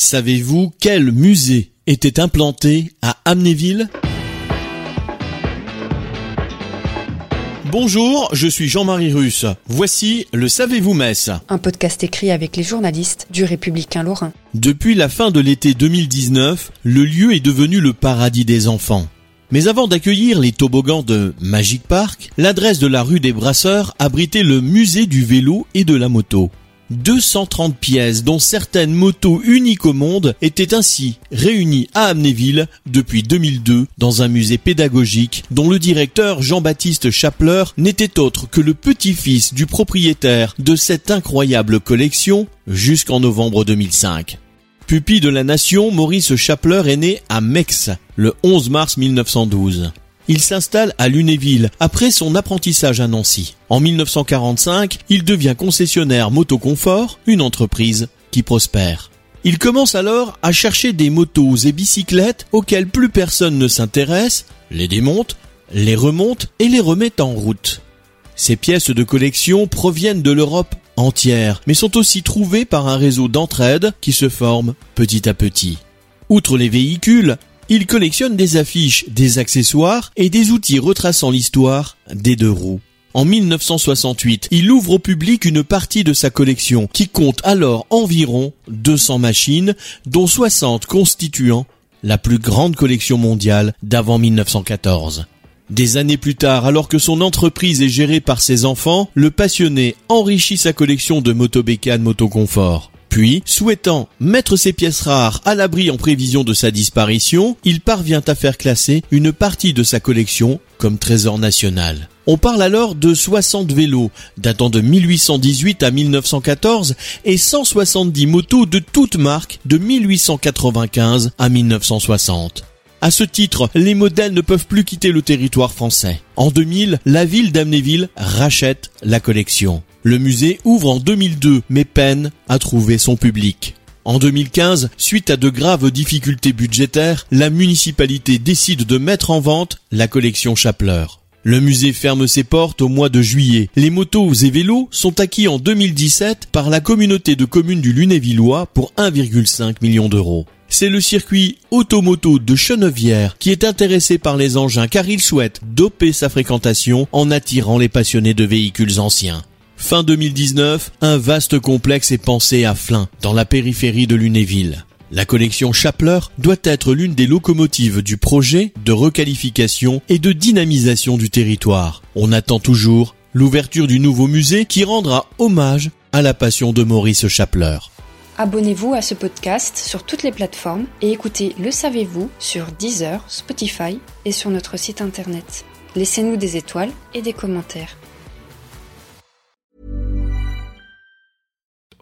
Savez-vous quel musée était implanté à Amnéville? Bonjour, je suis Jean-Marie Russe. Voici le Savez-vous Metz Un podcast écrit avec les journalistes du Républicain Lorrain. Depuis la fin de l'été 2019, le lieu est devenu le paradis des enfants. Mais avant d'accueillir les toboggans de Magic Park, l'adresse de la rue des Brasseurs abritait le musée du vélo et de la moto. 230 pièces, dont certaines motos uniques au monde, étaient ainsi réunies à Amnéville depuis 2002 dans un musée pédagogique dont le directeur Jean-Baptiste Chapler n'était autre que le petit-fils du propriétaire de cette incroyable collection jusqu'en novembre 2005. Pupille de la nation, Maurice Chapler est né à Mex le 11 mars 1912 il s'installe à Lunéville après son apprentissage à Nancy. En 1945, il devient concessionnaire Motoconfort, une entreprise qui prospère. Il commence alors à chercher des motos et bicyclettes auxquelles plus personne ne s'intéresse, les démonte, les remonte et les remet en route. Ces pièces de collection proviennent de l'Europe entière, mais sont aussi trouvées par un réseau d'entraide qui se forme petit à petit. Outre les véhicules, il collectionne des affiches, des accessoires et des outils retraçant l'histoire des deux roues. En 1968, il ouvre au public une partie de sa collection qui compte alors environ 200 machines, dont 60 constituant la plus grande collection mondiale d'avant 1914. Des années plus tard, alors que son entreprise est gérée par ses enfants, le passionné enrichit sa collection de motobécanes motoconfort. Puis, souhaitant mettre ses pièces rares à l'abri en prévision de sa disparition, il parvient à faire classer une partie de sa collection comme trésor national. On parle alors de 60 vélos datant de 1818 à 1914 et 170 motos de toutes marques de 1895 à 1960. À ce titre, les modèles ne peuvent plus quitter le territoire français. En 2000, la ville d'Amnéville rachète la collection. Le musée ouvre en 2002 mais peine à trouver son public. En 2015, suite à de graves difficultés budgétaires, la municipalité décide de mettre en vente la collection Chapler. Le musée ferme ses portes au mois de juillet. Les motos et vélos sont acquis en 2017 par la communauté de communes du Lunévillois pour 1,5 million d'euros. C'est le circuit automoto de Chenevière qui est intéressé par les engins car il souhaite doper sa fréquentation en attirant les passionnés de véhicules anciens. Fin 2019, un vaste complexe est pensé à Flins, dans la périphérie de Lunéville. La collection Chapler doit être l'une des locomotives du projet de requalification et de dynamisation du territoire. On attend toujours l'ouverture du nouveau musée qui rendra hommage à la passion de Maurice Chapler. Abonnez-vous à ce podcast sur toutes les plateformes et écoutez Le Savez-vous sur Deezer, Spotify et sur notre site internet. Laissez-nous des étoiles et des commentaires.